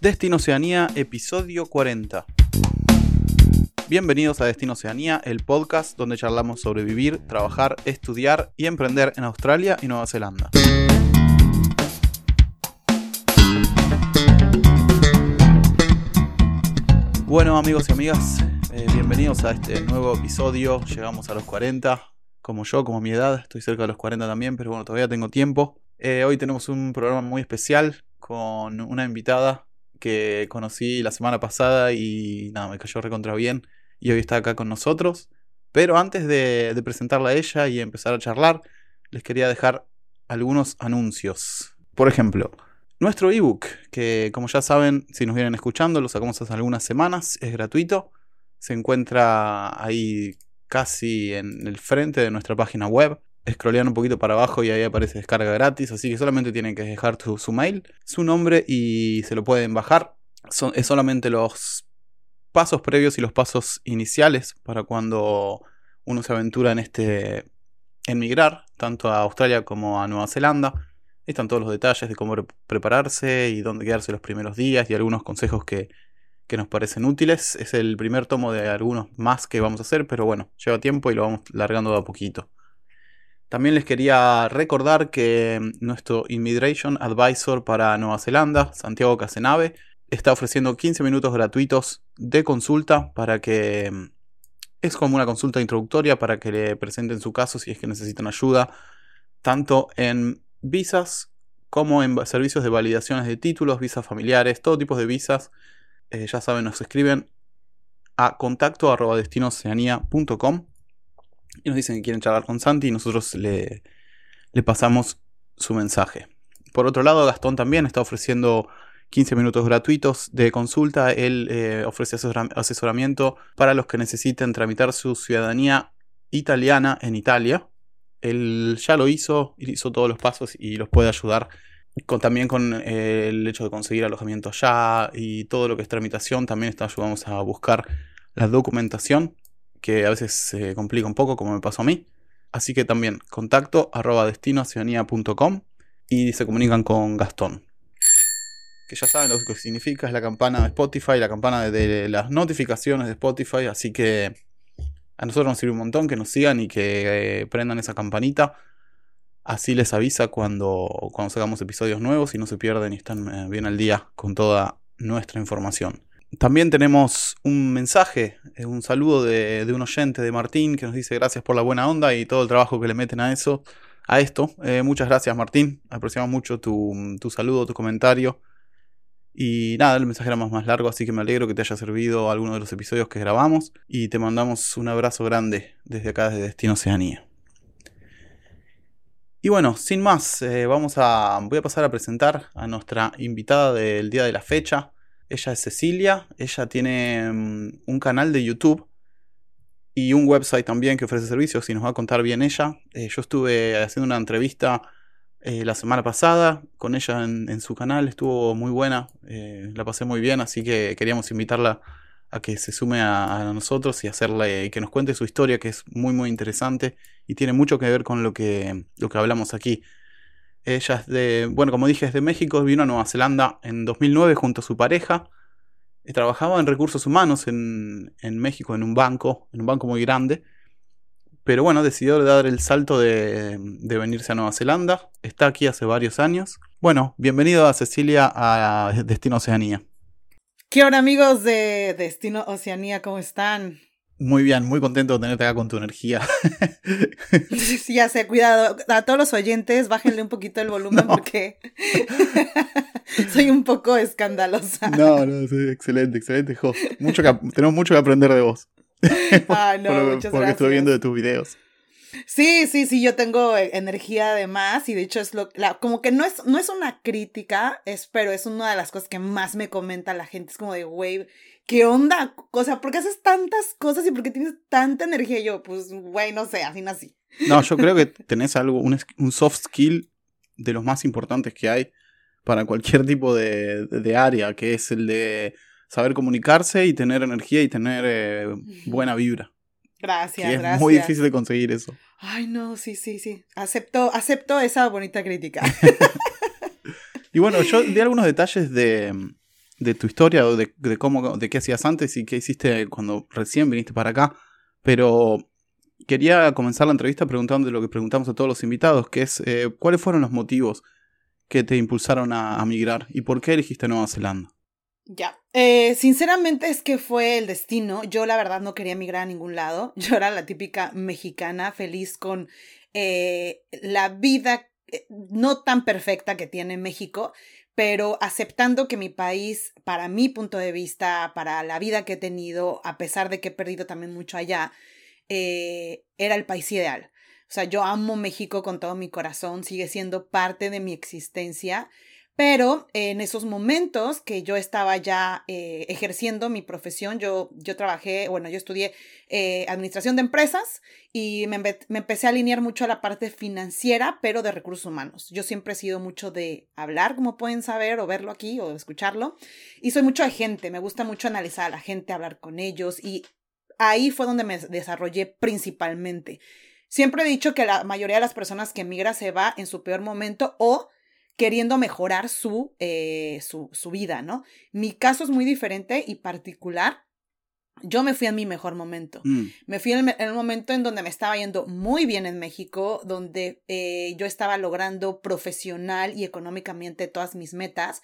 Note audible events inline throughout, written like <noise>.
Destino Oceanía, episodio 40. Bienvenidos a Destino Oceanía, el podcast donde charlamos sobre vivir, trabajar, estudiar y emprender en Australia y Nueva Zelanda. Bueno amigos y amigas, eh, bienvenidos a este nuevo episodio. Llegamos a los 40, como yo, como mi edad, estoy cerca de los 40 también, pero bueno, todavía tengo tiempo. Eh, hoy tenemos un programa muy especial con una invitada que conocí la semana pasada y nada, me cayó recontra bien y hoy está acá con nosotros. Pero antes de, presentarla a ella y empezar a charlar, les quería dejar algunos anuncios. Por ejemplo, nuestro ebook, que como ya saben, si nos vienen escuchando, lo sacamos hace algunas semanas, es gratuito. Se encuentra ahí casi en el frente de nuestra página web. Scrollean un poquito para abajo y ahí aparece descarga gratis, así que solamente tienen que dejar su mail, su nombre y se lo pueden bajar. Son, es solamente los pasos previos y los pasos iniciales para cuando uno se aventura en este emigrar, tanto a Australia como a Nueva Zelanda. Están todos los detalles de cómo prepararse y dónde quedarse los primeros días y algunos consejos que, que nos parecen útiles. Es el primer tomo de algunos más que vamos a hacer, pero bueno, lleva tiempo y lo vamos largando de a poquito. También les quería recordar que nuestro Immigration Advisor para Nueva Zelanda, Santiago Casenave, está ofreciendo 15 minutos gratuitos de consulta para que es como una consulta introductoria para que le presenten su caso si es que necesitan ayuda, tanto en visas como en servicios de validaciones de títulos, visas familiares, todo tipo de visas. Eh, ya saben, nos escriben a contacto y nos dicen que quieren charlar con Santi y nosotros le, le pasamos su mensaje. Por otro lado, Gastón también está ofreciendo 15 minutos gratuitos de consulta. Él eh, ofrece asesoramiento para los que necesiten tramitar su ciudadanía italiana en Italia. Él ya lo hizo, hizo todos los pasos y los puede ayudar. También con eh, el hecho de conseguir alojamiento allá y todo lo que es tramitación, también está, ayudamos a buscar la documentación que a veces se complica un poco, como me pasó a mí. Así que también contacto arroba y se comunican con Gastón. Que ya saben lo que significa, es la campana de Spotify, la campana de, las notificaciones de Spotify. Así que a nosotros nos sirve un montón que nos sigan y que eh, prendan esa campanita. Así les avisa cuando, cuando sacamos episodios nuevos y no se pierden y están eh, bien al día con toda nuestra información. También tenemos un mensaje, eh, un saludo de, un oyente de Martín que nos dice gracias por la buena onda y todo el trabajo que le meten a eso, a esto. Eh, muchas gracias Martín, apreciamos mucho tu, saludo, tu comentario. Y nada, el mensaje era más, más largo, así que me alegro que te haya servido alguno de los episodios que grabamos. Y te mandamos un abrazo grande desde acá, desde Destino Oceanía. Y bueno, sin más, eh, vamos a, voy a pasar a presentar a nuestra invitada del día de la fecha. Ella es Cecilia, ella tiene mm, un canal de YouTube y un website también que ofrece servicios y nos va a contar bien ella. Eh, yo estuve haciendo una entrevista eh, la semana pasada con ella en, su canal, estuvo muy buena, eh, la pasé muy bien, así que queríamos invitarla a que se sume a, nosotros y hacerle que nos cuente su historia, que es muy muy interesante y tiene mucho que ver con lo que, lo que hablamos aquí. Ella es de, bueno, como dije, es de México, vino a Nueva Zelanda en 2009 junto a su pareja. Y trabajaba en recursos humanos en, México, en un banco, en un banco muy grande. Pero bueno, decidió dar el salto de, de venirse a Nueva Zelanda. Está aquí hace varios años. Bueno, bienvenido a Cecilia a Destino Oceanía. ¿Qué hora amigos de Destino Oceanía? ¿Cómo están? Muy bien, muy contento de tenerte acá con tu energía. Sí, <laughs> ya sé, cuidado. A todos los oyentes, bájenle un poquito el volumen <laughs> porque <laughs> soy un poco escandalosa. No, no, sí, excelente, excelente, jo. Mucho que, tenemos mucho que aprender de vos. Ah, no, por, muchas porque estoy viendo de tus videos. Sí, sí, sí, yo tengo eh, energía además y de hecho es lo la, como que no es no es una crítica, es pero es una de las cosas que más me comenta la gente, es como de, "Güey, ¿qué onda? O sea, ¿por qué haces tantas cosas y por qué tienes tanta energía?" Y yo, pues, güey, no sé, así nací. No, yo creo que <laughs> tenés algo un, un soft skill de los más importantes que hay para cualquier tipo de, de área, que es el de saber comunicarse y tener energía y tener eh, buena vibra. Gracias, es gracias. muy difícil de conseguir eso. Ay, no, sí, sí, sí. Acepto, acepto esa bonita crítica. <laughs> <laughs> y bueno, yo di algunos detalles de, de tu historia o de, cómo, de qué hacías antes y qué hiciste cuando recién viniste para acá. Pero quería comenzar la entrevista preguntando lo que preguntamos a todos los invitados, que es eh, cuáles fueron los motivos que te impulsaron a, migrar y por qué elegiste Nueva Zelanda. Ya, eh, sinceramente es que fue el destino. Yo la verdad no quería migrar a ningún lado. <laughs> Yo era la típica mexicana feliz con eh, la vida no tan perfecta que tiene México, pero aceptando que mi país, para mi punto de vista, para la vida que he tenido, a pesar de que he perdido también mucho allá, eh, era el país ideal. O sea, yo amo México con todo mi corazón, sigue siendo parte de mi existencia, pero en esos momentos que yo estaba ya eh, ejerciendo mi profesión, yo, yo trabajé, bueno, yo estudié eh, administración de empresas y me, me, empecé a alinear mucho a la parte financiera, pero de recursos humanos. Yo siempre he sido mucho de hablar, como pueden saber, o verlo aquí, o escucharlo. Y soy mucho de gente, me gusta mucho analizar a la gente, hablar con ellos y ahí fue donde me desarrollé principalmente. Siempre he dicho que la mayoría de las personas que emigra se va en su peor momento o queriendo mejorar su, eh, su, su vida, ¿no? Mi caso es muy diferente y particular. Yo me fui en mi mejor momento. Mm. Me fui en el, momento en donde me estaba yendo muy bien en México, donde eh, yo estaba logrando profesional y económicamente todas mis metas,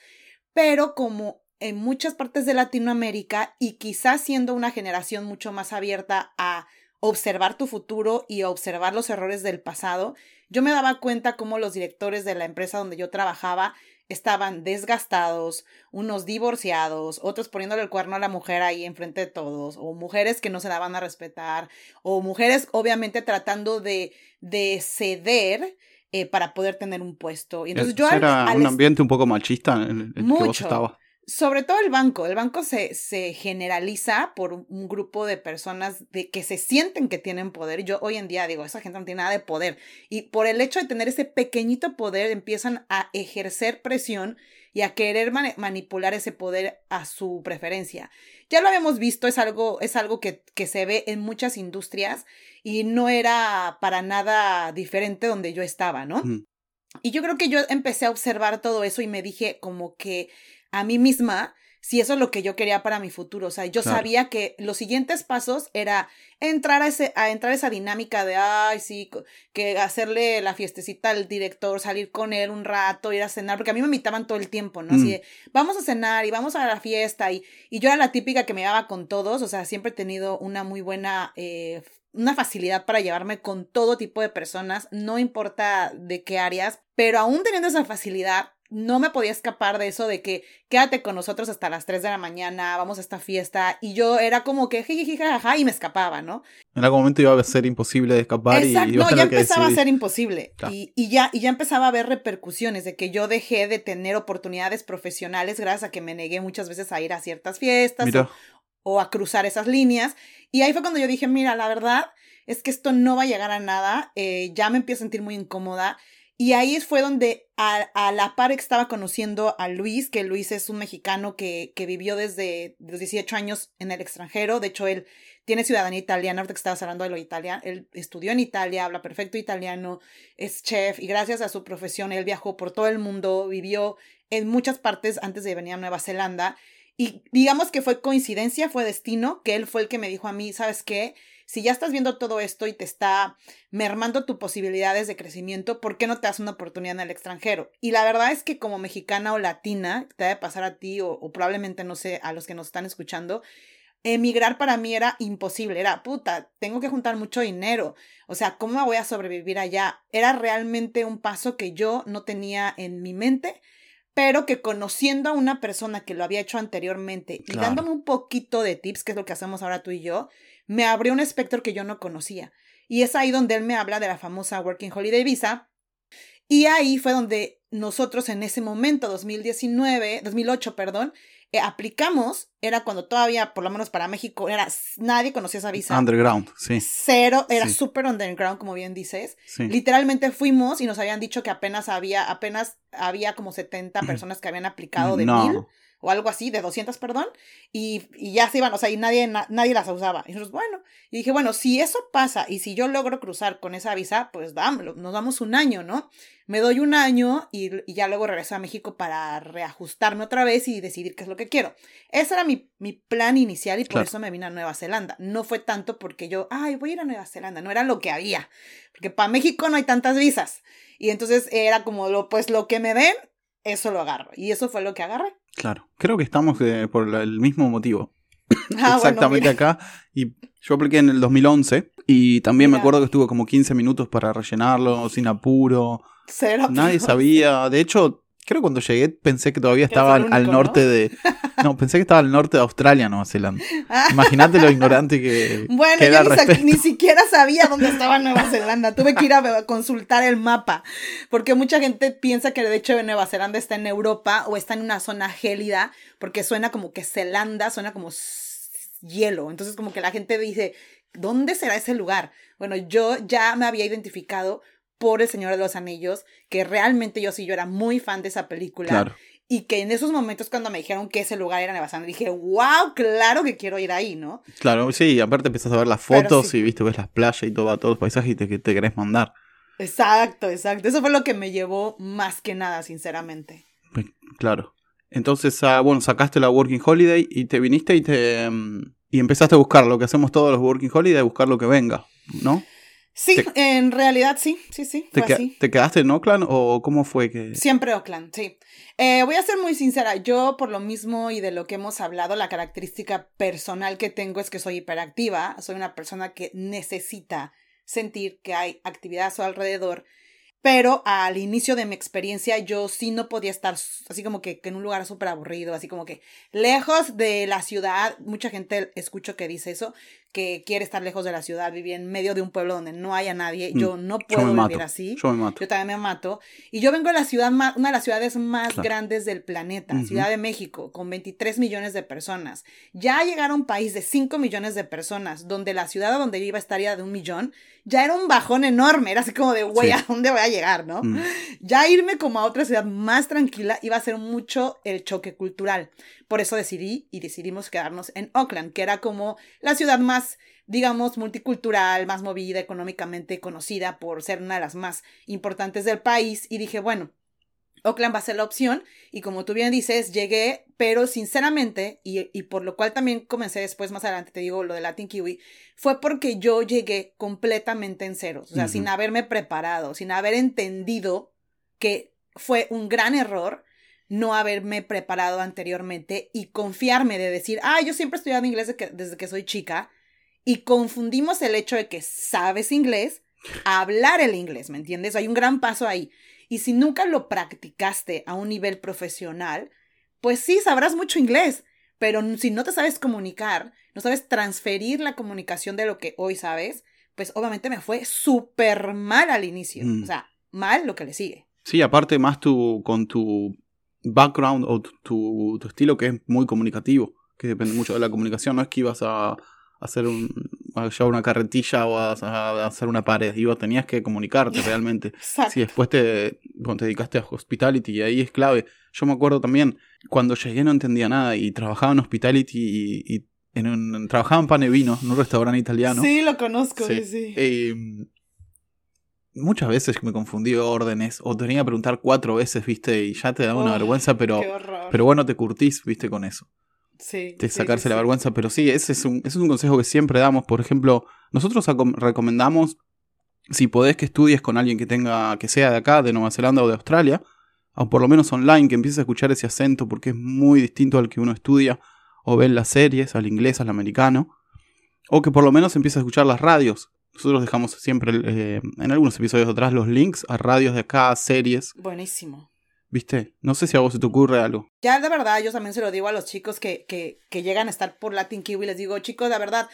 pero como en muchas partes de Latinoamérica y quizás siendo una generación mucho más abierta a observar tu futuro y observar los errores del pasado, yo me daba cuenta cómo los directores de la empresa donde yo trabajaba estaban desgastados, unos divorciados, otros poniéndole el cuerno a la mujer ahí enfrente de todos, o mujeres que no se daban a respetar, o mujeres obviamente tratando de, de ceder eh, para poder tener un puesto. Y entonces yo era un ambiente un poco machista en el que vos estabas. Sobre todo el banco. El banco se, se generaliza por un grupo de personas de, que se sienten que tienen poder. Yo hoy en día digo, esa gente no tiene nada de poder. Y por el hecho de tener ese pequeñito poder, empiezan a ejercer presión y a querer manipular ese poder a su preferencia. Ya lo habíamos visto, es algo, es algo que, que se ve en muchas industrias y no era para nada diferente donde yo estaba, ¿no? Y yo creo que yo empecé a observar todo eso y me dije como que a mí misma si eso es lo que yo quería para mi futuro. O sea, yo sabía que los siguientes pasos era entrar a, ese, a entrar a esa dinámica de, ay, sí, que hacerle la fiestecita al director, salir con él un rato, ir a cenar, porque a mí me invitaban todo el tiempo, ¿no? Así mm. de, vamos a cenar y vamos a la fiesta. Y, y yo era la típica que me daba con todos, o sea, siempre he tenido una muy buena... Eh, una facilidad para llevarme con todo tipo de personas, no importa de qué áreas, pero aún teniendo esa facilidad, no me podía escapar de eso de que quédate con nosotros hasta las 3 de la mañana, vamos a esta fiesta. Y yo era como que jajaja y me escapaba, ¿no? En algún momento iba a ser imposible de escapar Exacto, y no, ya empezaba a ser imposible. Y, y, ya, y ya empezaba a haber repercusiones de que yo dejé de tener oportunidades profesionales gracias a que me negué muchas veces a ir a ciertas fiestas o, a cruzar esas líneas. Y ahí fue cuando yo dije, mira, la verdad es que esto no va a llegar a nada, eh, ya me empiezo a sentir muy incómoda y ahí fue donde a, la par estaba conociendo a Luis, que Luis es un mexicano que, que, vivió desde los 18 años en el extranjero. De hecho, él tiene ciudadanía italiana, ahorita que estabas hablando de lo italiano. Él estudió en Italia, habla perfecto italiano, es chef y gracias a su profesión él viajó por todo el mundo, vivió en muchas partes antes de venir a Nueva Zelanda. Y digamos que fue coincidencia, fue destino, que él fue el que me dijo a mí, ¿sabes qué? Si ya estás viendo todo esto y te está mermando tus posibilidades de crecimiento, ¿por qué no te das una oportunidad en el extranjero? Y la verdad es que como mexicana o latina, te debe pasar a ti o, probablemente, no sé, a los que nos están escuchando, emigrar para mí era imposible, era puta, tengo que juntar mucho dinero, o sea, ¿cómo me voy a sobrevivir allá? Era realmente un paso que yo no tenía en mi mente, pero que conociendo a una persona que lo había hecho anteriormente y dándome un poquito de tips, que es lo que hacemos ahora tú y yo, me abrió un espectro que yo no conocía. Y es ahí donde él me habla de la famosa Working Holiday Visa. Y ahí fue donde nosotros en ese momento, 2019, 2008, perdón, eh, aplicamos, era cuando todavía, por lo menos para México, era nadie conocía esa visa. Underground, sí. Cero, era súper underground, como bien dices. Literalmente fuimos y nos habían dicho que apenas había, apenas había como 70 personas que habían aplicado de mil o algo así, de 200, perdón, y, y ya se iban, o sea, y nadie, nadie las usaba. Y nosotros, bueno, y dije, bueno, si eso pasa y si yo logro cruzar con esa visa, pues dámelo, nos damos un año, ¿no? Me doy un año y, y, ya luego regreso a México para reajustarme otra vez y decidir qué es lo que quiero. Ese era mi, mi plan inicial y por eso me vine a Nueva Zelanda. No fue tanto porque yo, ay, voy a ir a Nueva Zelanda, no era lo que había, porque para México no hay tantas visas. Y entonces era como, lo, pues lo que me den, eso lo agarro. Y eso fue lo que agarré. Claro, creo que estamos eh, por el mismo motivo. <laughs> Ah, Exactamente acá. Y yo apliqué en el 2011 y también me acuerdo que estuvo como 15 minutos para rellenarlo, sin apuro. Nadie sabía. De hecho, creo que cuando llegué pensé que todavía estaba al, norte de. <laughs> No, pensé que estaba al norte de Australia, Nueva Zelanda. Ah. Imagínate lo ignorante que. Bueno, yo ni, siquiera sabía dónde estaba Nueva Zelanda. Tuve que ir a consultar el mapa. Porque mucha gente piensa que de hecho Nueva Zelanda está en Europa o está en una zona gélida. Porque suena como que Zelanda, suena como hielo. Entonces, como que la gente dice. ¿Dónde será ese lugar? Bueno, yo ya me había identificado por El Señor de los Anillos, que realmente yo sí, yo era muy fan de esa película. Y que en esos momentos cuando me dijeron que ese lugar era Nueva Zelanda, dije, wow, claro que quiero ir ahí, ¿no? Claro, sí, aparte empiezas a ver las fotos y viste, ves las playas y todo, todos los paisajes y te, te querés mandar. Exacto, exacto. Eso fue lo que me llevó más que nada, sinceramente. Claro. Entonces, ah, bueno, sacaste la Working Holiday y te viniste y te... Mm, y empezaste a buscar lo que hacemos todos los Working Holiday, buscar lo que venga, ¿no? Sí, en realidad sí, sí, sí. Fue te, así. ¿Te quedaste en Oakland o cómo fue que...? Siempre Oakland, sí. Eh, voy a ser muy sincera, yo por lo mismo y de lo que hemos hablado, la característica personal que tengo es que soy hiperactiva, soy una persona que necesita sentir que hay actividad a su alrededor pero al inicio de mi experiencia yo sí no podía estar así como que, en un lugar súper aburrido, así como que lejos de la ciudad. Mucha gente escucho que dice eso, que quiere estar lejos de la ciudad, vivir en medio de un pueblo donde no haya nadie. Mm, yo no puedo vivir así. Yo me mato. Yo también me mato. Y yo vengo de la ciudad más, una de las ciudades más grandes del planeta, Ciudad de México, con 23 millones de personas. Ya llegar a un país de 5 millones de personas, donde la ciudad donde yo iba estaría de un millón, ya era un bajón enorme. Era así como de, güey, ¿a dónde voy a llegar, no? Mm. Ya irme como a otra ciudad más tranquila iba a ser mucho el choque cultural. Por eso decidí y decidimos quedarnos en Oakland, que era como la ciudad más, digamos, multicultural, más movida, económicamente conocida por ser una de las más importantes del país. Y dije, bueno, Oakland va a ser la opción y como tú bien dices, llegué, pero sinceramente, y, y, por lo cual también comencé después, más adelante te digo lo de Latin Kiwi, fue porque yo llegué completamente en ceros, o sea, sin haberme preparado, sin haber entendido que fue un gran error no haberme preparado anteriormente y confiarme de decir, ah, yo siempre he estudiado inglés desde que, desde que soy chica y confundimos el hecho de que sabes inglés a hablar el inglés, ¿me entiendes? Hay un gran paso ahí. Y si nunca lo practicaste a un nivel profesional, pues sí, sabrás mucho inglés, pero si no te sabes comunicar, no sabes transferir la comunicación de lo que hoy sabes, pues obviamente me fue súper mal al inicio. Mm. O sea, mal lo que le sigue. Sí, aparte más tu, con tu background o tu, tu, estilo que es muy comunicativo, que depende mucho de la comunicación. No es que ibas a, hacer un, a llevar una carretilla o a, hacer una pared, ibas, tenías que comunicarte <laughs> realmente. Si después te, te dedicaste a hospitality y ahí es clave. Yo me acuerdo también, cuando llegué no entendía nada y trabajaba en hospitality y, en un, trabajaba en pan y vino, en un restaurante italiano. Sí, lo conozco, sí. sí. Em, muchas veces me confundí órdenes o tenía que preguntar cuatro veces, viste, y ya te da una vergüenza, pero, pero bueno, te curtís, viste, con eso. Sí. De sacarse la vergüenza, pero sí, ese es, un, ese es un consejo que siempre damos. Por ejemplo, nosotros recomendamos, si podés que estudies con alguien que tenga, que sea de acá, de Nueva Zelanda o de Australia, o por lo menos online, que empieces a escuchar ese acento porque es muy distinto al que uno estudia o ve en las series, al inglés, al americano, o que por lo menos empieces a escuchar las radios, nosotros dejamos siempre eh, en algunos episodios atrás los links a radios de acá, series. Buenísimo. ¿Viste? No sé si a vos se te ocurre algo. Ya, de verdad, yo también se lo digo a los chicos que, que, que llegan a estar por Latin Kiwi. Les digo, chicos, de verdad,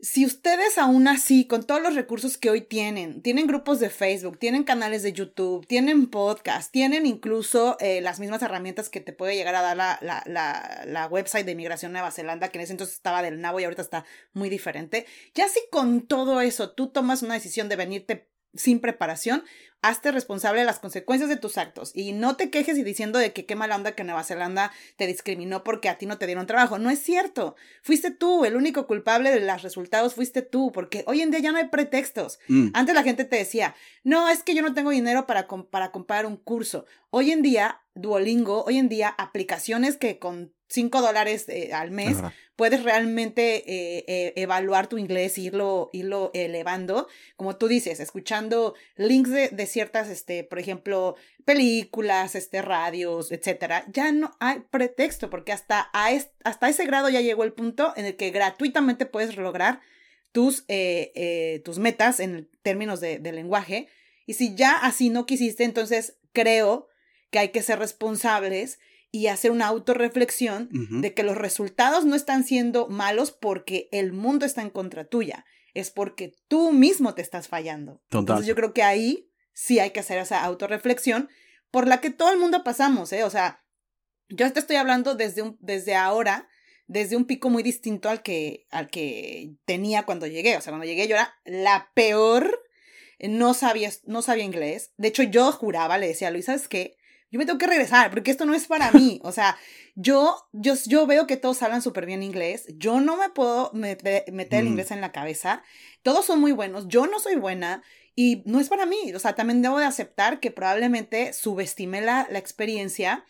si ustedes aún así, con todos los recursos que hoy tienen, tienen grupos de Facebook, tienen canales de YouTube, tienen podcast, tienen incluso eh, las mismas herramientas que te puede llegar a dar la, la, la, la, website de Inmigración Nueva Zelanda, que en ese entonces estaba del nabo y ahorita está muy diferente, ya si con todo eso tú tomas una decisión de venirte sin preparación, hazte responsable de las consecuencias de tus actos y no te quejes y diciendo de que qué mala onda que Nueva Zelanda te discriminó porque a ti no te dieron trabajo. No es cierto. Fuiste tú, el único culpable de los resultados fuiste tú, porque hoy en día ya no hay pretextos. Mm. Antes la gente te decía, no, es que yo no tengo dinero para, com- para comprar un curso. Hoy en día, Duolingo, hoy en día, aplicaciones que con 5 dólares eh, al Es mes puedes realmente eh, eh, evaluar tu inglés, irlo, irlo elevando, como tú dices, escuchando links de, de ciertas, este, por ejemplo, películas, este, radios, etcétera. Ya no hay pretexto, porque hasta, a es- hasta ese grado ya llegó el punto en el que gratuitamente puedes lograr tus, tus metas en términos de, de lenguaje. Y si ya así no quisiste, entonces creo que hay que ser responsables y hacer una autorreflexión Ujú. de que los resultados no están siendo malos porque el mundo está en contra tuya, es porque tú mismo te estás fallando. Total. Entonces yo creo que ahí sí hay que hacer esa autorreflexión por la que todo el mundo pasamos, ¿eh? O sea, yo te estoy hablando desde, un, desde ahora, desde un pico muy distinto al que, al que tenía cuando llegué. O sea, cuando llegué yo era la peor, no sabía, no sabía inglés. De hecho, yo juraba, le decía a Luis, ¿sabes qué? Yo me tengo que regresar porque esto no es para mí. O sea, yo, yo, yo veo que todos hablan súper bien inglés. Yo no me puedo meter, meter el Mm. inglés en la cabeza. Todos son muy buenos. Yo no soy buena y no es para mí. O sea, también debo de aceptar que probablemente subestimé la, la experiencia.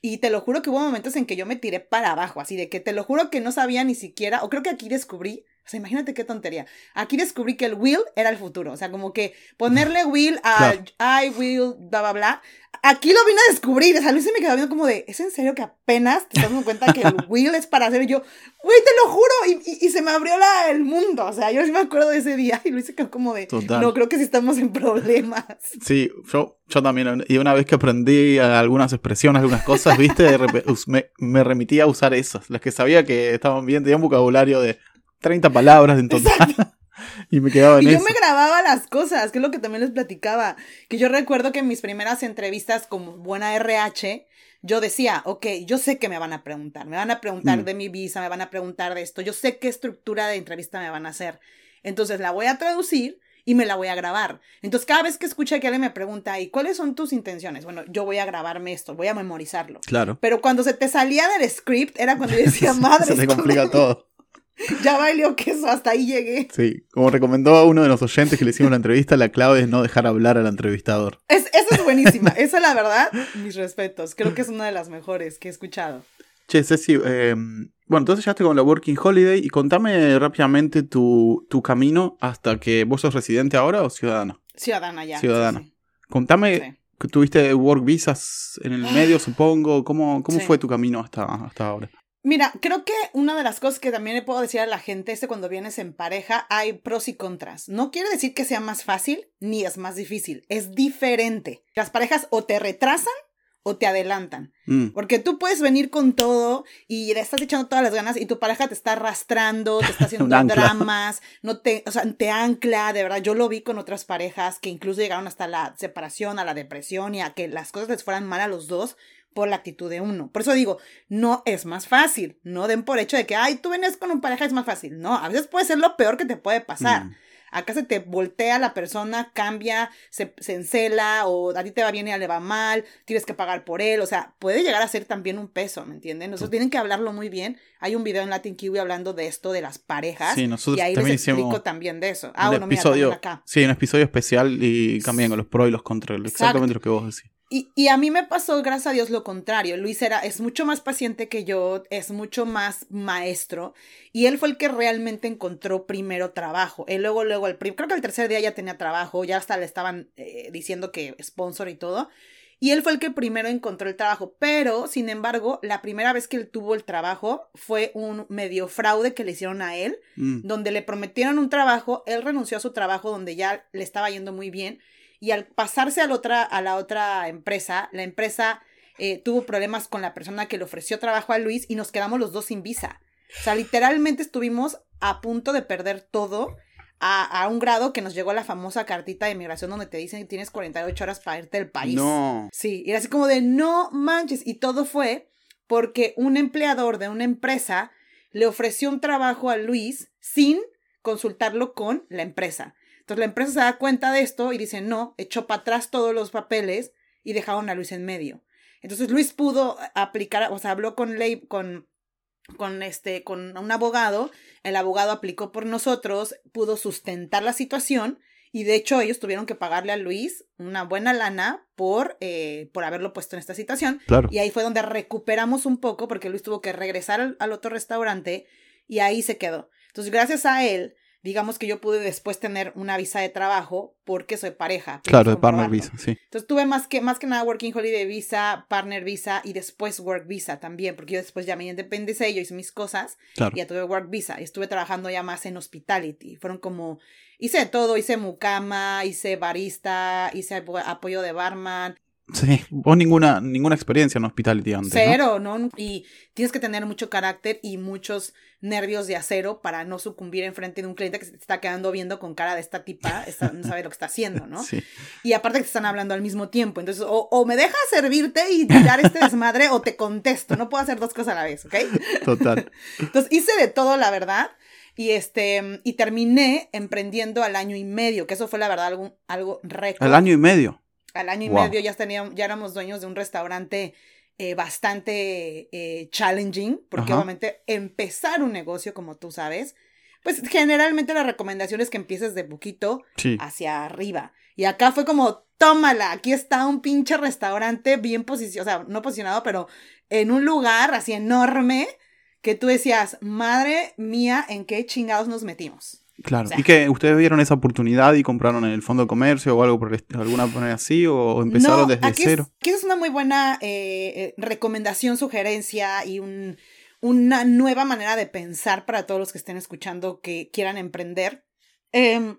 Y te lo juro que hubo momentos en que yo me tiré para abajo, así de que te lo juro que no sabía ni siquiera, o creo que aquí descubrí, o sea, imagínate qué tontería, aquí descubrí que el will era el futuro, o sea, como que ponerle will a I will, bla, bla, bla, aquí lo vine a descubrir, o sea, Luis se me quedó viendo como de, ¿es en serio que apenas te estás dando cuenta que el <laughs> will es para hacer? Y yo, güey, te lo juro, y, y, y se me abrió la, el mundo, o sea, yo sí me acuerdo de ese día, y Luis se quedó como de, Total. no, creo que sí estamos en problemas. Sí, yo, yo también. Y una vez que aprendí algunas expresiones, algunas cosas, viste, me, me remití a usar esas. Las que sabía que estaban bien, tenía un vocabulario de 30 palabras en total. <laughs> y me quedaba en Y yo me grababa las cosas, que es lo que también les platicaba. Que yo recuerdo que en mis primeras entrevistas como buena RH, yo decía, ok, yo sé que me van a preguntar. Me van a preguntar Mm. de mi visa, me van a preguntar de esto. Yo sé qué estructura de entrevista me van a hacer. Entonces la voy a traducir y me la voy a grabar. Entonces cada vez que escucha que alguien me pregunta, ¿y cuáles son tus intenciones? Bueno, yo voy a grabarme esto, voy a memorizarlo. Claro. Pero cuando se te salía del script era cuando yo <laughs> decía, madre, Se te complica todo. <laughs> ya valió queso, hasta ahí llegué. Sí. Como recomendó uno de los oyentes que le hicimos la entrevista, la clave es no dejar hablar al entrevistador. Es, esa es buenísima. <laughs> Esa, la verdad, mis respetos. Creo que es una de las mejores que he escuchado. Che, Ceci, eh, bueno, entonces ya estoy con la Working Holiday y contame rápidamente tu, tu camino hasta que vos sos residente ahora o ciudadana. Ciudadana ya. Ciudadana. sí, Contame sí. Tuviste work visas en el medio, supongo. ¿Cómo, cómo Sí. fue tu camino hasta, hasta ahora? Mira, creo que una de las cosas que también le puedo decir a la gente es que cuando vienes en pareja hay pros y contras. No quiere decir que sea más fácil ni es más difícil. Es diferente. Las parejas o te retrasan o te adelantan. Mm, Porque tú puedes venir con todo y le estás echando todas las ganas y tu pareja te está arrastrando, te está <laughs> haciendo dramas, no te, o sea, te ancla, de verdad. Yo lo vi con otras parejas que incluso llegaron hasta la separación, a la depresión y a que las cosas les fueran mal a los dos por la actitud de uno. Por eso digo, no es más fácil. No den por hecho de que, ay, tú vienes con un pareja, es más fácil. No, a veces puede ser lo peor que te puede pasar. mm. Acá se te voltea la persona, cambia, se, se encela, o a ti te va bien y a él le va mal, tienes que pagar por él, o sea, puede llegar a ser también un peso, ¿me entienden? Nosotros tienen que hablarlo muy bien. Hay un video en Latin Kiwi hablando de esto, de las parejas, Sí, nosotros y ahí también les explico también de eso. Ah, bueno, mira, episodio, también acá. sí, un episodio especial y también con los pros y los contras, exactamente lo que vos decís. Y, y a mí me pasó, gracias a Dios, lo contrario. Luis era, es mucho más paciente que yo, es mucho más maestro. Y él fue el que realmente encontró primero trabajo. Él luego, luego, el creo que el tercer día ya tenía trabajo, ya hasta le estaban eh, diciendo que sponsor y todo. Y él fue el que primero encontró el trabajo. Pero, sin embargo, la primera vez que él tuvo el trabajo fue un medio fraude que le hicieron a él Mm, donde le prometieron un trabajo, él renunció a su trabajo donde ya le estaba yendo muy bien y al pasarse a la otra, a la otra empresa, la empresa eh, tuvo problemas con la persona que le ofreció trabajo a Luis y nos quedamos los dos sin visa. O sea, literalmente estuvimos a punto de perder todo a, a un grado que nos llegó la famosa cartita de migración donde te dicen que tienes 48 horas para irte del país. No. Sí, y era así como de no manches. Y todo fue porque un empleador de una empresa le ofreció un trabajo a Luis sin consultarlo con la empresa. Entonces la empresa se da cuenta de esto y dice, no, echó para atrás todos los papeles y dejaron a Luis en medio. Entonces Luis pudo aplicar, o sea, habló con ley, con, con este, con un abogado, el abogado aplicó por nosotros, pudo sustentar la situación y de hecho ellos tuvieron que pagarle a Luis una buena lana por, eh, por haberlo puesto en esta situación. Claro. Y ahí fue donde recuperamos un poco porque Luis tuvo que regresar al, al otro restaurante y ahí se quedó. Entonces, gracias a él, digamos que yo pude después tener una visa de trabajo porque soy pareja. Claro, de partner visa, sí. Entonces tuve más que, más que nada Working Holiday Visa, Partner Visa y después Work Visa también, porque yo después ya me independicé, yo hice mis cosas Claro. y ya tuve Work Visa y estuve trabajando ya más en hospitality. Fueron como, hice todo, hice mucama, hice barista, hice apo- apoyo de barman, Sí, vos ninguna, ninguna experiencia en hospitality antes. Cero, ¿no? Y tienes que tener mucho carácter y muchos nervios de acero para no sucumbir enfrente de un cliente que se te está quedando viendo con cara de esta tipa, no sabe lo que está haciendo, ¿no? <laughs> Sí, Y aparte que te están hablando al mismo tiempo. Entonces, o, o me dejas servirte y tirar este desmadre o te contesto. No puedo hacer dos cosas a la vez, ¿ok? <laughs> total. Entonces hice de todo, la verdad. Y este, y terminé emprendiendo al año y medio, que eso fue la verdad algo, algo récord. Al año y medio. Al año y Wow. medio ya teníamos, ya éramos dueños de un restaurante eh, bastante eh, challenging, porque Ajá. obviamente empezar un negocio, como tú sabes, pues generalmente la recomendación es que empieces de poquito Sí. hacia arriba. Y acá fue como, tómala, aquí está un pinche restaurante bien posicionado, o sea, no posicionado, pero en un lugar así enorme que tú decías, madre mía, ¿en qué chingados nos metimos? Claro. O sea- ¿Y que ustedes vieron esa oportunidad y compraron en el fondo de comercio o algo por el alguna manera así? ¿O empezaron No, desde aquí cero? Es, aquí es una muy buena eh, eh, recomendación, sugerencia y un, una nueva manera de pensar para todos los que estén escuchando que quieran emprender. Em,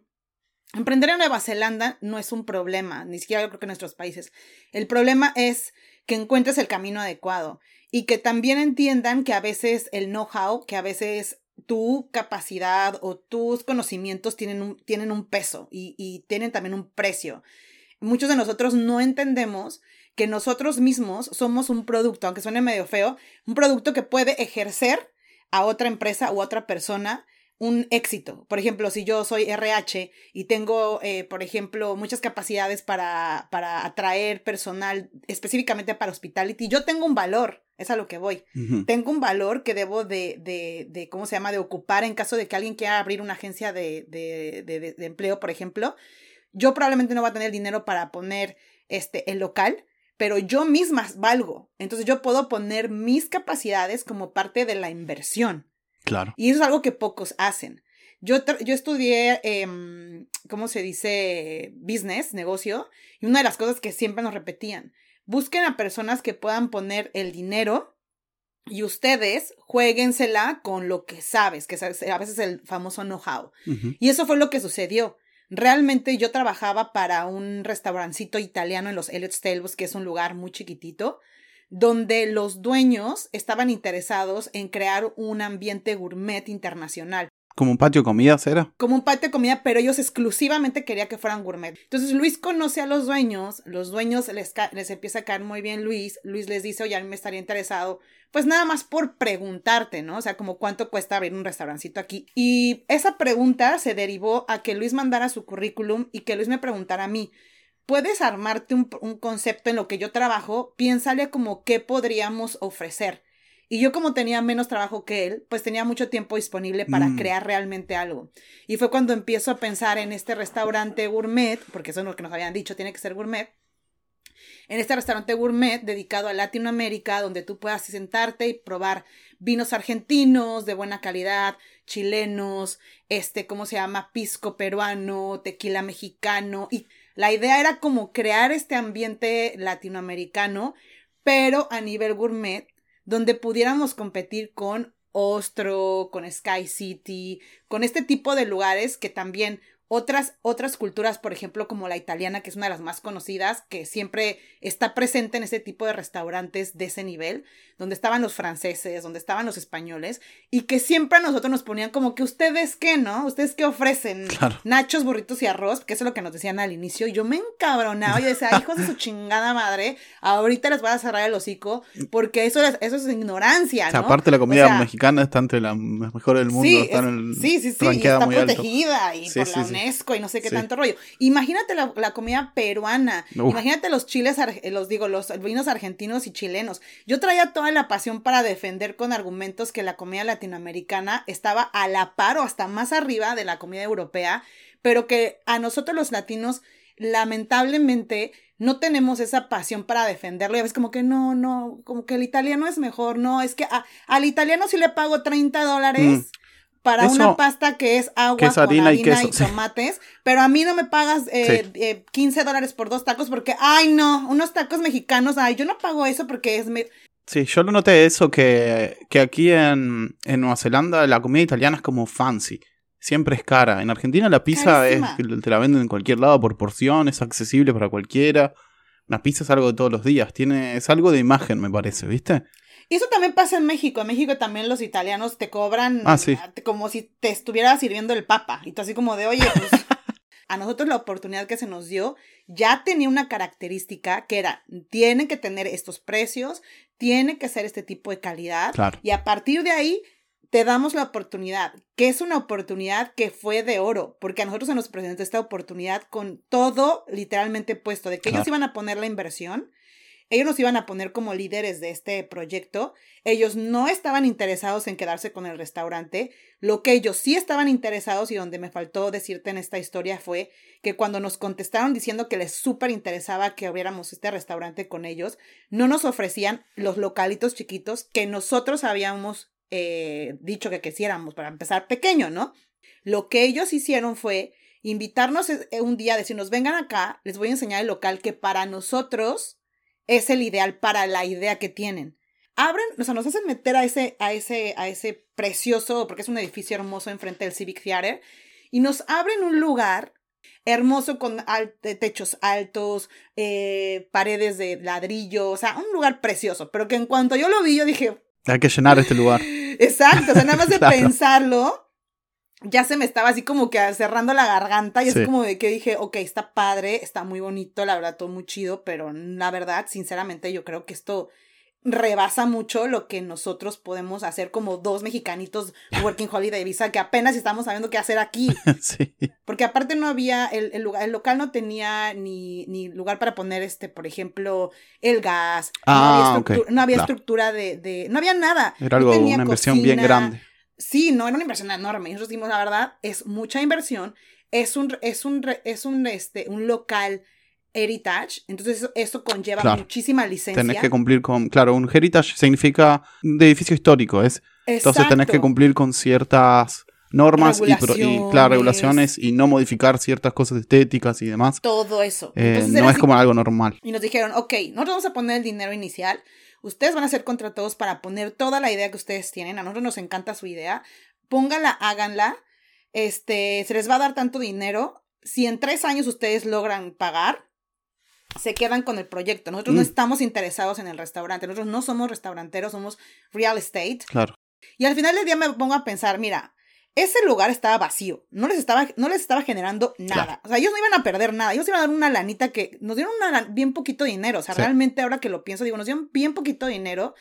emprender en Nueva Zelanda no es un problema, ni siquiera yo creo que en nuestros países. El problema es que encuentres el camino adecuado y que también entiendan que a veces el know-how, que a veces tu capacidad o tus conocimientos tienen un, tienen un peso y, tienen también un precio. Muchos de nosotros no entendemos que nosotros mismos somos un producto, aunque suene medio feo, un producto que puede ejercer a otra empresa u otra persona un éxito. Por ejemplo, si yo soy RH y tengo, eh, por ejemplo, muchas capacidades para, para atraer personal específicamente para hospitality, yo tengo un valor, es a lo que voy tengo un valor que debo de, de, de, ¿cómo se llama?, de ocupar en caso de que alguien quiera abrir una agencia de, de, de, empleo, por ejemplo. Yo probablemente no voy a tener dinero para poner este, el local, pero yo misma valgo. Entonces yo puedo poner mis capacidades como parte de la inversión. Claro. Y eso es algo que pocos hacen. Yo, yo estudié, em, ¿cómo se dice? Business, negocio, y una de las cosas que siempre nos repetían, busquen a personas que puedan poner el dinero y ustedes jueguensela con lo que sabes, que es a veces el famoso know-how. Y eso fue lo que sucedió. Realmente yo trabajaba para un restaurancito italiano en los Elliot Stables, que es un lugar muy chiquitito, donde los dueños estaban interesados en crear un ambiente gourmet internacional. ¿Como un patio de comidas era? Como un patio de comida, pero ellos exclusivamente querían que fueran gourmet. Entonces Luis conoce a los dueños, los dueños les, les empieza a caer muy bien Luis, Luis les dice, oye, a mí me estaría interesado, pues nada más por preguntarte, ¿no? O sea, como cuánto cuesta abrir un restaurancito aquí. Y esa pregunta se derivó a que Luis mandara su currículum y que Luis me preguntara a mí, ¿puedes armarte un, un concepto en lo que yo trabajo? Piénsale como qué podríamos ofrecer. Y yo como tenía menos trabajo que él, pues tenía mucho tiempo disponible para Mm. crear realmente algo. Y fue cuando empiezo a pensar en este restaurante gourmet, porque eso es lo que nos habían dicho, tiene que ser gourmet. En este restaurante gourmet dedicado a Latinoamérica, donde tú puedas sentarte y probar vinos argentinos de buena calidad, chilenos, este, ¿cómo se llama? Pisco peruano, tequila mexicano. Y la idea era como crear este ambiente latinoamericano, pero a nivel gourmet, donde pudiéramos competir con Ostro, con Sky City, con este tipo de lugares que también otras, otras culturas, por ejemplo, como la italiana, que es una de las más conocidas, que siempre está presente en este tipo de restaurantes de ese nivel, donde estaban los franceses, donde estaban los españoles, y que siempre a nosotros nos ponían como que ustedes qué, ¿no? ¿Ustedes qué ofrecen? Claro. Nachos, burritos y arroz, que eso es lo que nos decían al inicio. Y yo me encabronaba. Yo decía, hijos de su chingada madre, ahorita les voy a cerrar el hocico, porque eso es, eso es ignorancia, O sea, aparte la comida O sea, mexicana está entre las mejores del mundo, Sí, está es- en el, sí, sí, sí, y está muy alto. protegida y Sí, por la. UNESCO y no sé qué Sí. tanto rollo. Imagínate la, la comida peruana, Uf. imagínate los chiles, los digo, los vinos argentinos y chilenos. Yo traía toda la pasión para defender con argumentos que la comida latinoamericana estaba a la par o hasta más arriba de la comida europea, pero que a nosotros los latinos, lamentablemente, no tenemos esa pasión para defenderlo. Y a veces como que no, no, como que el italiano es mejor, no, es que a- al italiano sí le pago 30 dólares. Mm. Para Eso- una pasta que es agua que es con harina y y, queso, sí. <laughs> tomates, pero a mí no me pagas eh, Sí. eh, 15 dólares por dos tacos porque, ay no, unos tacos mexicanos, ay, yo no pago eso porque es... me- Sí, yo lo noté eso que, que aquí en, en Nueva Zelanda la comida italiana es como fancy. Siempre es cara. En Argentina la pizza es, te la venden en cualquier lado por porción, es accesible para cualquiera. Una pizza es algo de todos los días. Tiene, es algo de imagen, me parece, ¿viste? Y eso también pasa en México. En México también los italianos te cobran Ah, sí. como si te estuviera sirviendo el papa. Y tú así como de, oye, pues a nosotros la oportunidad que se nos dio ya tenía una característica que era, tiene que tener estos precios, tiene que ser este tipo de calidad. Claro. Y a partir de ahí te damos la oportunidad, que es una oportunidad que fue de oro, porque a nosotros se nos presentó esta oportunidad con todo literalmente puesto, de que ellos iban a poner la inversión, ellos nos iban a poner como líderes de este proyecto, ellos no estaban interesados en quedarse con el restaurante, lo que ellos sí estaban interesados y donde me faltó decirte en esta historia fue que cuando nos contestaron diciendo que les súper interesaba que abriéramos este restaurante con ellos, no nos ofrecían los localitos chiquitos que nosotros habíamos eh, dicho que quisiéramos para empezar pequeño, ¿no? Lo que ellos hicieron fue invitarnos eh, un día, decirnos, vengan acá, les voy a enseñar el local que para nosotros es el ideal para la idea que tienen. Abren, o sea, nos hacen meter a ese, a ese, a ese precioso, porque es un edificio hermoso enfrente del Civic Theater, y nos abren un lugar hermoso con al- de techos altos, eh, paredes de ladrillo, o sea, un lugar precioso, pero que en cuanto yo lo vi, yo dije, Hay que llenar este lugar. <laughs> Exacto, o sea, nada más de <laughs> Claro. pensarlo, ya se me estaba así como que cerrando la garganta y Sí. es como de que dije, ok, está padre, está muy bonito, la verdad, todo muy chido, pero la verdad, sinceramente, yo creo que esto rebasa mucho lo que nosotros podemos hacer como dos mexicanitos working holiday visa que apenas estamos sabiendo qué hacer aquí. <laughs> sí. Porque aparte no había, el, el lugar, el local no tenía ni, ni lugar para poner, este, por ejemplo, el gas. Ah, no había, ok, estructu- no había claro. estructura de, de, no había nada. Era No algo, tenía una inversión bien grande. Sí, no, era una inversión enorme. Nosotros dijimos, la verdad, es mucha inversión. Es un, es un, es un, este, un local heritage. Entonces eso, eso conlleva Claro. muchísima licencia. Tenés que cumplir con. Claro, un heritage significa de edificio histórico. Es, entonces tenés que Exacto. cumplir con ciertas normas y, y, claro, Regulaciones. y no modificar ciertas cosas estéticas y demás. Todo eso. Eh, no es como algo normal. Y nos dijeron, ok, nosotros vamos a poner el dinero inicial. Ustedes van a ser contratados para poner toda la idea que ustedes tienen. A nosotros nos encanta su idea. Póngala, háganla. Este, se les va a dar tanto dinero. Si en tres años ustedes logran pagar, se quedan con el proyecto. Nosotros no Mm. estamos interesados en el restaurante. Nosotros no somos restauranteros, somos real estate. Claro. Y al final del día me pongo a pensar, mira, ese lugar estaba vacío, no les estaba, no les estaba generando nada. Claro. O sea, ellos no iban a perder nada, ellos iban a dar una lanita que nos dieron una bien poquito dinero. O sea, Sí. realmente ahora que lo pienso, digo, nos dieron bien poquito dinero.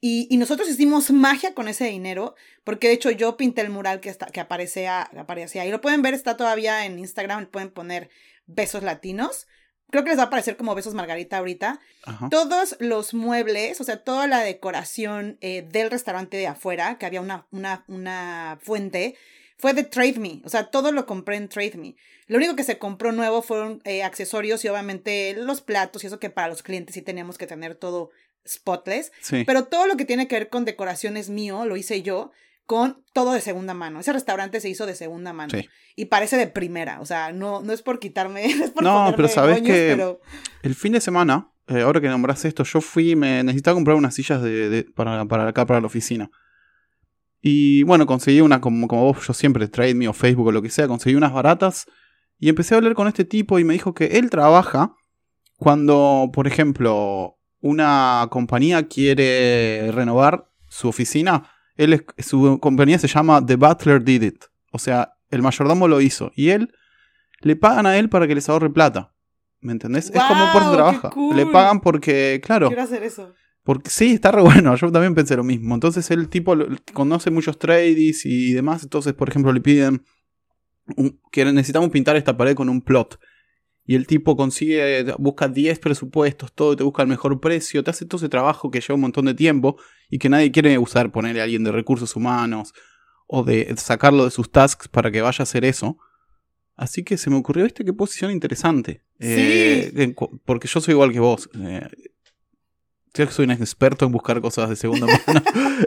Y, y nosotros hicimos magia con ese dinero, porque de hecho yo pinté el mural que, está, que aparecía, que aparecía ahí. Lo pueden ver, está todavía en Instagram, pueden poner besos latinos. Creo que les va a aparecer como besos margarita ahorita Ajá. todos los muebles, o sea, toda la decoración eh, del restaurante de afuera, que había una, una, una fuente, fue de Trade Me. O sea, todo lo compré en Trade Me. Lo único que se compró nuevo fueron eh, accesorios y obviamente los platos y eso que para los clientes sí teníamos que tener todo spotless. Sí. Pero todo lo que tiene que ver con decoración es mío, lo hice yo, con todo de segunda mano. Ese restaurante se hizo de segunda mano. Sí. Y parece de primera. O sea, no, no es por quitarme, <laughs> no es por No, pero sabes que- pero- El fin de semana, eh, ahora que nombras esto, yo fui, me necesitaba comprar unas sillas de, de- para, para acá, para la oficina. Y bueno, conseguí una, como, como vos, yo siempre, Trade Me o Facebook o lo que sea, conseguí unas baratas. Y empecé a hablar con este tipo y me dijo que él trabaja cuando, por ejemplo, una compañía quiere renovar su oficina. Él es- su compañía se llama The Butler Did It. O sea, el mayordomo lo hizo. Y él le pagan a él para que les ahorre plata. ¿Me entendés? es como por su ¡Guau, qué trabajo. cool! Le pagan porque, claro, Quiero hacer eso. porque sí, está re bueno. Yo también pensé lo mismo. Entonces el tipo conoce muchos tradies y demás. Entonces, por ejemplo, le piden un- que necesitamos pintar esta pared con un plot. Y el tipo consigue, busca 10 presupuestos, todo, y te busca el mejor precio, te hace todo ese trabajo que lleva un montón de tiempo y que nadie quiere usar, ponerle a alguien de recursos humanos o de sacarlo de sus tasks para que vaya a hacer eso. Así que se me ocurrió, ¿viste? Qué posición interesante. Eh, en cu- porque yo soy igual que vos. Eh, creo que soy un experto en buscar cosas de segunda <laughs> mano.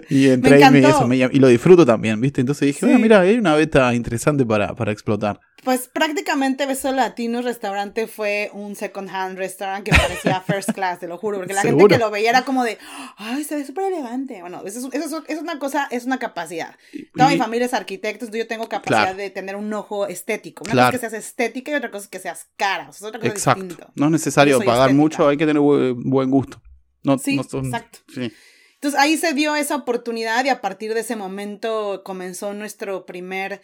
y entré ahí y, me- eso me y lo disfruto también, ¿viste? Entonces dije, Sí. "Ah, mira, hay una beta interesante para, para explotar. Pues prácticamente Beso Latino Restaurante fue un second hand restaurant que parecía <laughs> first class, te lo juro, porque la gente Seguro. que lo veía era como de, ay, se ve súper elegante. Bueno, eso es, eso es- una cosa, es una capacidad. Toda Y- mi familia es arquitecto, yo tengo capacidad Claro. de tener un ojo estético. Una Claro. cosa es que seas estética y otra cosa es que seas cara. O sea, es otra cosa Exacto. distinta. No es necesario pagar estética. mucho, hay que tener bu- buen gusto. No, Sí, no son- exacto. sí. Entonces ahí se dio esa oportunidad y a partir de ese momento comenzó nuestro primer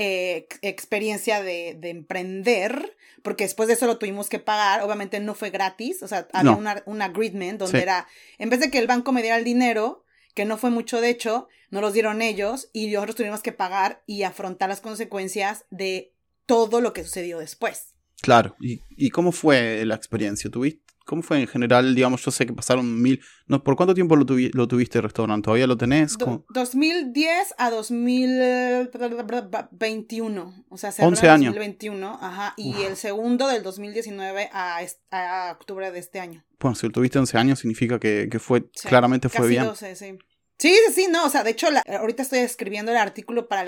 eh, ex- experiencia de, de emprender, porque después de eso lo tuvimos que pagar, obviamente no fue gratis, o sea, había No. una- un agreement donde Sí. era, en vez de que el banco me diera el dinero, que no fue mucho de hecho, nos los dieron ellos y nosotros tuvimos que pagar y afrontar las consecuencias de todo lo que sucedió después. Claro. ¿Y, y cómo fue la experiencia? ¿Tuviste? ¿Cómo fue en general? Digamos, yo sé que pasaron mil. No, ¿Por cuánto tiempo lo, tuvi- lo tuviste el restaurante? ¿Todavía lo tenés? Do- ¿Cómo? 2010 a 2021, o sea, cerró 11 en años. 2021, ajá, y Uf. el segundo del 2019 a, a octubre de este año. Bueno, si lo tuviste 11 años significa que, que fue, Sí, claramente fue Casi bien. 12, sí. Sí, sí, sí, no, o sea, de hecho, la- ahorita estoy escribiendo el artículo para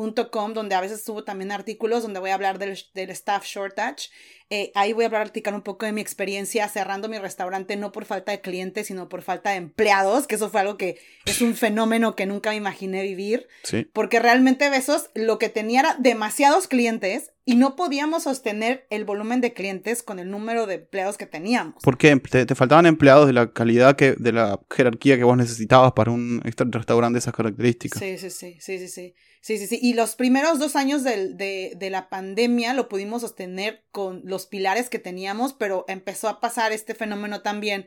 latinkiwi.com, donde a veces subo también artículos donde voy a hablar del, del staff shortage. Eh, ahí voy a platicar un poco de mi experiencia cerrando mi restaurante, no por falta de clientes, sino por falta de empleados, que eso fue algo que es un fenómeno que nunca me imaginé vivir. Sí. Porque realmente Besos lo que tenía era demasiados clientes y no podíamos sostener el volumen de clientes con el número de empleados que teníamos. ¿Por qué? ¿Te, te faltaban empleados de la calidad, que de la jerarquía que vos necesitabas para un restaurante de esas características? Sí, sí, sí, sí, sí, sí. Sí, sí, sí. Y los primeros dos años de, de la pandemia lo pudimos sostener con los pilares que teníamos, pero empezó a pasar este fenómeno también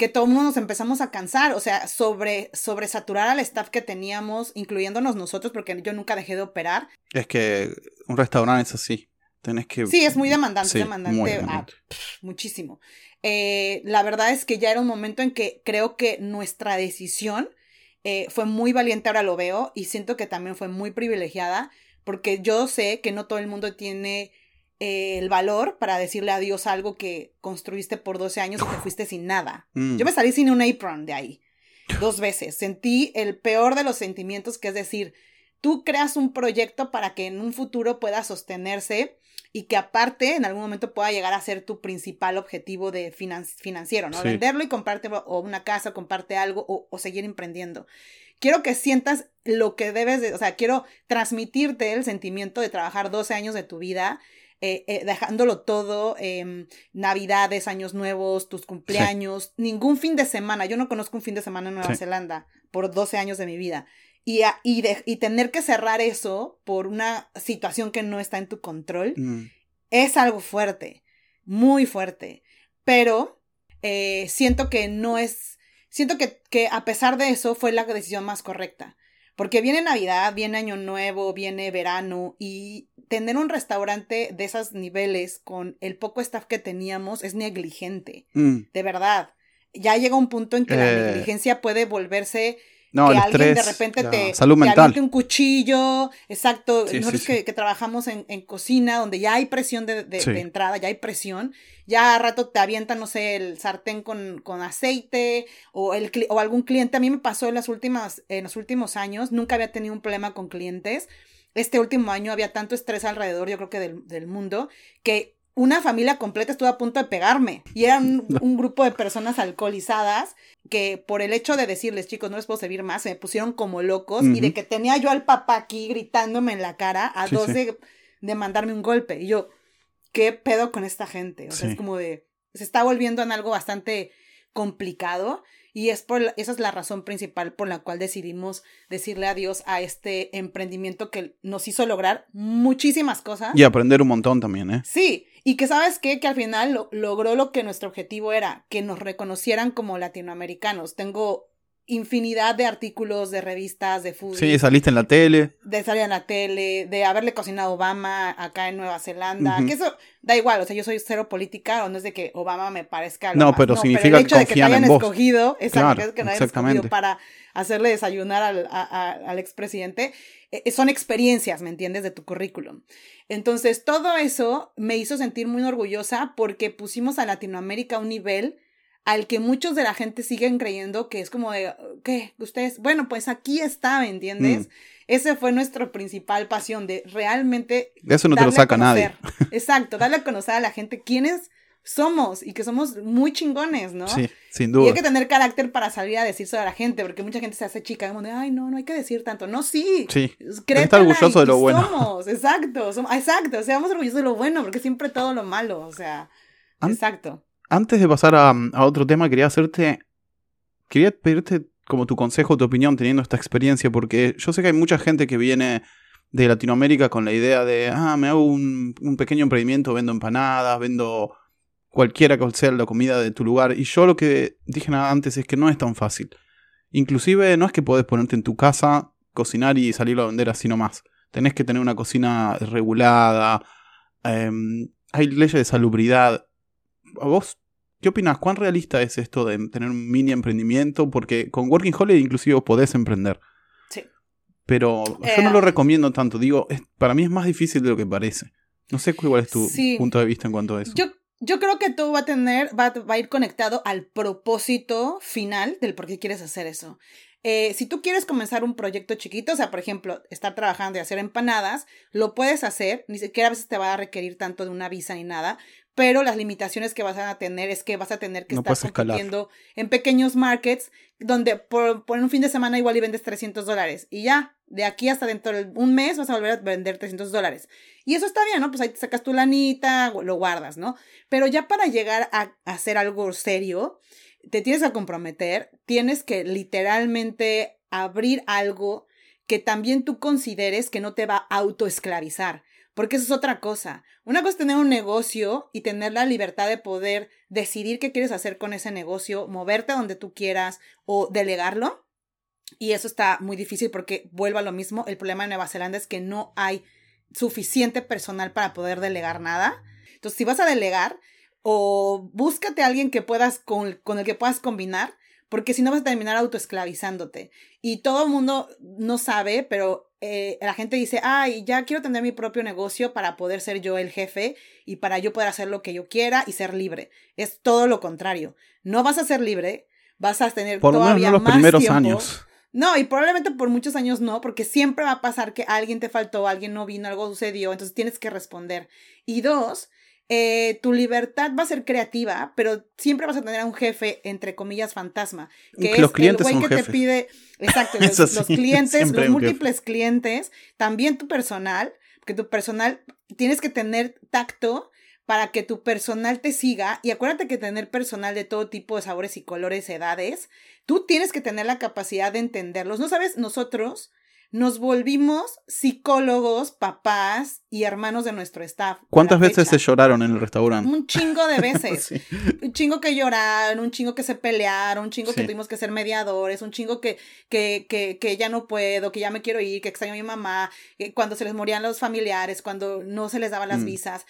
que todo el mundo nos empezamos a cansar, o sea, sobre, sobresaturar al staff que teníamos, incluyéndonos nosotros, porque yo nunca dejé de operar. Es que un restaurante es así. Tenés que. Sí, es muy demandante, Sí, demandante. muy ah, demandante. muchísimo. Eh, la verdad es que ya era un momento en que creo que nuestra decisión eh, fue muy valiente, ahora lo veo, y siento que también fue muy privilegiada, porque yo sé que no todo el mundo tiene eh, el valor para decirle adiós a algo que construiste por 12 años y te fuiste sin nada. Mm. Yo me salí sin un apron de ahí, <laughs> dos veces. Sentí el peor de los sentimientos, que es decir, tú creas un proyecto para que en un futuro pueda sostenerse y que aparte en algún momento pueda llegar a ser tu principal objetivo de finan- financiero, ¿no? Sí. Venderlo y comprarte o una casa, comprarte algo o, o seguir emprendiendo. Quiero que sientas lo que debes de, o sea, quiero transmitirte el sentimiento de trabajar 12 años de tu vida, eh, eh, dejándolo todo, em, navidades, años nuevos, tus cumpleaños, ningún fin de semana. Yo no conozco un fin de semana en Nueva Sí. Zelanda por 12 años de mi vida. Y, a- y, de- y tener que cerrar eso por una situación que no está en tu control Mm. es algo fuerte, muy fuerte. Pero eh, siento que no es, siento que, que a pesar de eso fue la decisión más correcta. Porque viene Navidad, viene Año Nuevo, viene verano y tener un restaurante de esos niveles con el poco staff que teníamos es negligente, Mm. de verdad. Ya llega un punto en que la Eh, negligencia puede volverse No, que el alguien estrés. de repente la te, salud mental. un cuchillo, exacto. Sí, Nosotros sí. Que, que trabajamos en, en cocina, donde ya hay presión de, de- Sí. de entrada, ya hay presión, ya a rato te avientan, no sé, el sartén con, con aceite o, el, o algún cliente. A mí me pasó en, las últimas, en los últimos años, nunca había tenido un problema con clientes. Este último año había tanto estrés alrededor, yo creo que del, del mundo, que una familia completa estuvo a punto de pegarme. Y era un, <laughs> un grupo de personas alcoholizadas que por el hecho de decirles, chicos, no les puedo servir más, se me pusieron como locos y de que tenía yo al papá aquí gritándome en la cara a Sí, dos sí. De, de mandarme un golpe. Y yo, ¿qué pedo con esta gente? O sea, Sí. es como de, se está volviendo en algo bastante complicado y es por esa es la razón principal por la cual decidimos decirle adiós a este emprendimiento que nos hizo lograr muchísimas cosas. Y aprender un montón también, ¿eh? Sí, y que sabes qué, que al final lo- logró lo que nuestro objetivo era, que nos reconocieran como latinoamericanos. Tengo infinidad de artículos, de revistas, de fútbol. Sí, saliste en la tele. De salir en la tele, de haberle cocinado a Obama acá en Nueva Zelanda. Que eso da igual, o sea, yo soy cero política, o no es de que Obama me parezca. no, pero significa el hecho que, de que te hayan escogido, exacto, que no hayan escogido para hacerle desayunar al, al expresidente, eh, son experiencias, ¿me entiendes?, de tu currículum. Entonces, todo eso me hizo sentir muy orgullosa porque pusimos a Latinoamérica a un nivel al que muchos de la gente siguen creyendo que es como de, ¿qué? Ustedes, bueno, pues aquí está, ¿me entiendes? Mm. Ese fue nuestra principal pasión, de realmente... De eso no te lo saca nadie. <laughs> Exacto, darle a conocer a la gente quiénes somos y que somos muy chingones, ¿no? Sí, sin duda. Y hay que tener carácter para salir a decirse a la gente, porque mucha gente se hace chica, como de, ay, no, no hay que decir tanto. No, sí. Sí. Está orgulloso de lo bueno. Somos, exacto, somos, exacto, seamos orgullosos de lo bueno, porque siempre todo lo malo, o sea, exacto. Antes de pasar a, otro tema, quería hacerte. Quería pedirte como tu consejo, tu opinión teniendo esta experiencia, porque yo sé que hay mucha gente que viene de Latinoamérica con la idea de, ah, me hago un, pequeño emprendimiento, vendo empanadas, vendo cualquiera que sea la comida de tu lugar. Y yo lo que dije antes es que no es tan fácil. Inclusive no es que podés ponerte en tu casa, cocinar y salirlo a vender así nomás. Tenés que tener una cocina regulada. Em, hay leyes de salubridad. ¿A vos qué opinas? ¿Cuán realista es esto de tener un mini emprendimiento? Porque con Working Holiday inclusive vos podés emprender. Sí. Pero yo no lo eh, recomiendo tanto. Digo, para mí es más difícil de lo que parece. No sé cuál es tu punto de vista en cuanto a eso. Yo, yo creo que todo va a tener, va, va, a ir conectado al propósito final del por qué quieres hacer eso. Eh, si tú quieres comenzar un proyecto chiquito, o sea, por ejemplo, estar trabajando y hacer empanadas, lo puedes hacer, ni siquiera a veces te va a requerir tanto de una visa ni nada, pero las limitaciones que vas a tener es que vas a tener que estar compitiendo en pequeños markets donde por, por, un fin de semana igual y vendes 300 dólares y ya, de aquí hasta dentro de un mes vas a volver a vender 300 dólares. Y eso está bien, ¿no? Pues ahí te sacas tu lanita, lo guardas, ¿no? Pero ya para llegar a, a hacer algo serio, te tienes que comprometer, tienes que literalmente abrir algo que también tú consideres que no te va a autoesclavizar. Porque eso es otra cosa. Una cosa es tener un negocio y tener la libertad de poder decidir qué quieres hacer con ese negocio, moverte donde tú quieras o delegarlo. Y eso está muy difícil porque vuelvo a lo mismo. El problema en Nueva Zelanda es que no hay suficiente personal para poder delegar nada. Entonces, si vas a delegar, o búscate a alguien que puedas con, con el que puedas combinar, porque si no vas a terminar autoesclavizándote. Y todo el mundo no sabe, pero eh, la gente dice, ay, ya quiero tener mi propio negocio para poder ser yo el jefe y para yo poder hacer lo que yo quiera y ser libre. Es todo lo contrario. No vas a ser libre, vas a tener por todavía los más primeros tiempo. años. No, y probablemente por muchos años no, porque siempre va a pasar que alguien te faltó, alguien no vino, algo sucedió, entonces tienes que responder. Y dos, eh, tu libertad va a ser creativa, pero siempre vas a tener a un jefe, entre comillas, fantasma. Que los es clientes el güey que te pide, exacto, <laughs> los, clientes, los múltiples clientes, también tu personal, que tu personal, tienes que tener tacto para que tu personal te siga. Y acuérdate que tener personal de todo tipo de sabores y colores, edades, tú tienes que tener la capacidad de entenderlos. No sabes, nosotros nos volvimos psicólogos, papás y hermanos de nuestro staff. ¿Cuántas veces se lloraron en el restaurante? Un chingo de <laughs> veces. Un chingo que lloraron, un chingo que se pelearon, un chingo que tuvimos que ser mediadores, un chingo que, que, que, que ya no puedo, que ya me quiero ir, que extraño a mi mamá, cuando se les morían los familiares, cuando no se les daban las mm. visas.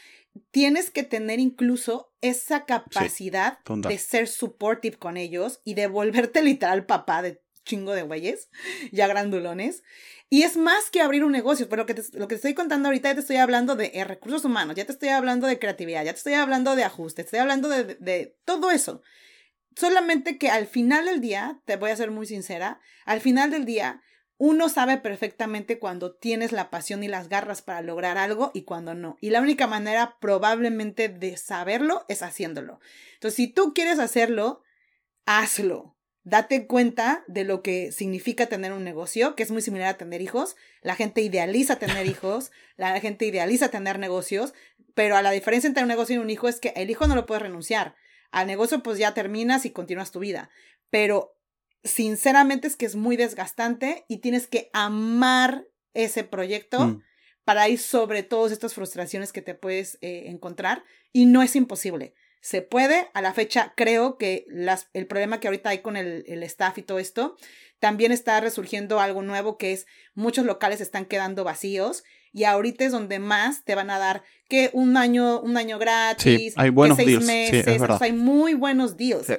Tienes que tener incluso esa capacidad de ser supportive con ellos y de volverte <laughs> literal papá de chingo de güeyes, ya grandulones. Y es más que abrir un negocio, pero lo que te, lo que estoy contando ahorita ya te estoy hablando de eh, recursos humanos, ya te estoy hablando de creatividad, ya te estoy hablando de ajuste, estoy hablando de, de todo eso. Solamente que al final del día, te voy a ser muy sincera, al final del día, uno sabe perfectamente cuando tienes la pasión y las garras para lograr algo y cuando no. Y la única manera probablemente de saberlo es haciéndolo. Entonces, si tú quieres hacerlo, hazlo. Date cuenta de lo que significa tener un negocio, que es muy similar a tener hijos. La gente idealiza tener <laughs> hijos, la gente idealiza tener negocios, pero a la diferencia entre un negocio y un hijo es que el hijo no lo puedes renunciar. Al negocio pues ya terminas y continúas tu vida. Pero sinceramente es que es muy desgastante y tienes que amar ese proyecto mm. para ir sobre todas estas frustraciones que te puedes eh, encontrar y no es imposible. Se puede. A la fecha creo que las, el problema que ahorita hay con el, el staff y todo esto, también está resurgiendo algo nuevo que es muchos locales están quedando vacíos y ahorita es donde más te van a dar que un año, un año gratis, hay buenos que seis deals. Sí, es meses, verdad. o sea, hay muy buenos deals. Sí.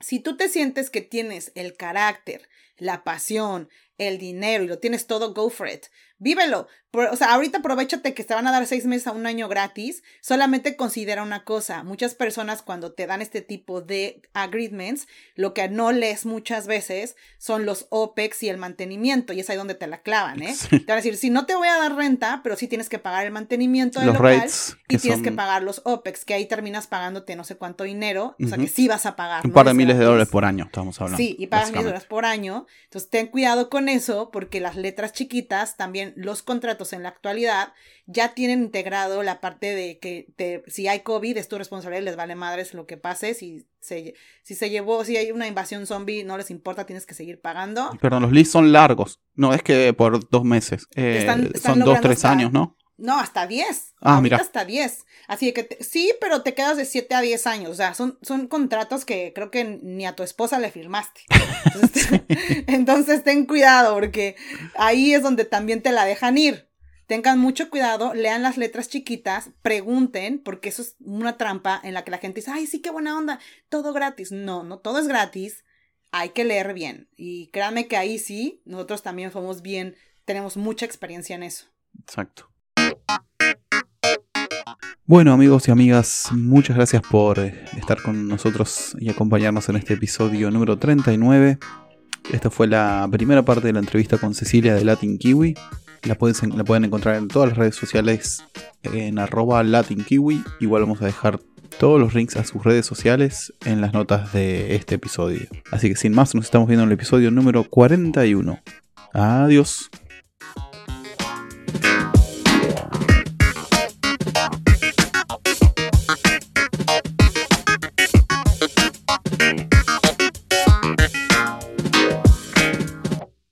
Si tú te sientes que tienes el carácter, la pasión, el dinero y lo tienes todo, go for it. Vívelo. O sea, ahorita aprovechate que te van a dar seis meses a un año gratis. Solamente considera una cosa. Muchas personas cuando te dan este tipo de agreements, lo que no lees muchas veces son los OPEX y el mantenimiento. Y es ahí donde te la clavan, ¿eh? Sí. Te van a decir, si no te voy a dar renta, pero sí tienes que pagar el mantenimiento del Los local rates y que tienes que pagar los OPEX, que ahí terminas pagándote no sé cuánto dinero. O sea, que sí vas a pagar. un no par de es miles de dólares por año, estamos hablando. Sí, y pagas mil básicamente. dólares por año. Entonces, ten cuidado con eso, porque las letras chiquitas, también los contratos en la actualidad, ya tienen integrado la parte de que te- si hay COVID, es tu responsabilidad, les vale madres lo que pase. Si se, si se llevó, si hay una invasión zombie, no les importa, tienes que seguir pagando. Perdón, los leads son largos. No es que por dos meses. Eh, Están- están son dos, tres años, ¿no? No, hasta 10. Ah, mira. hasta 10. Así que te- sí, pero te quedas de 7 a 10 años. O sea, son, son contratos que creo que ni a tu esposa le firmaste. Entonces, <laughs> entonces ten cuidado porque ahí es donde también te la dejan ir. Tengan mucho cuidado, lean las letras chiquitas, pregunten, porque eso es una trampa en la que la gente dice, ay, sí, qué buena onda, todo gratis. No, no todo es gratis. Hay que leer bien. Y créanme que ahí sí, nosotros también somos bien, tenemos mucha experiencia en eso. Exacto. Bueno amigos y amigas, muchas gracias por estar con nosotros y acompañarnos en este episodio número 39. Esta fue la primera parte de la entrevista con Cecilia de Latin Kiwi. La pueden encontrar en todas las redes sociales en arroba Latin Kiwi. Igual vamos a dejar todos los links a sus redes sociales en las notas de este episodio. Así que sin más, nos estamos viendo en el episodio número 41. Adiós.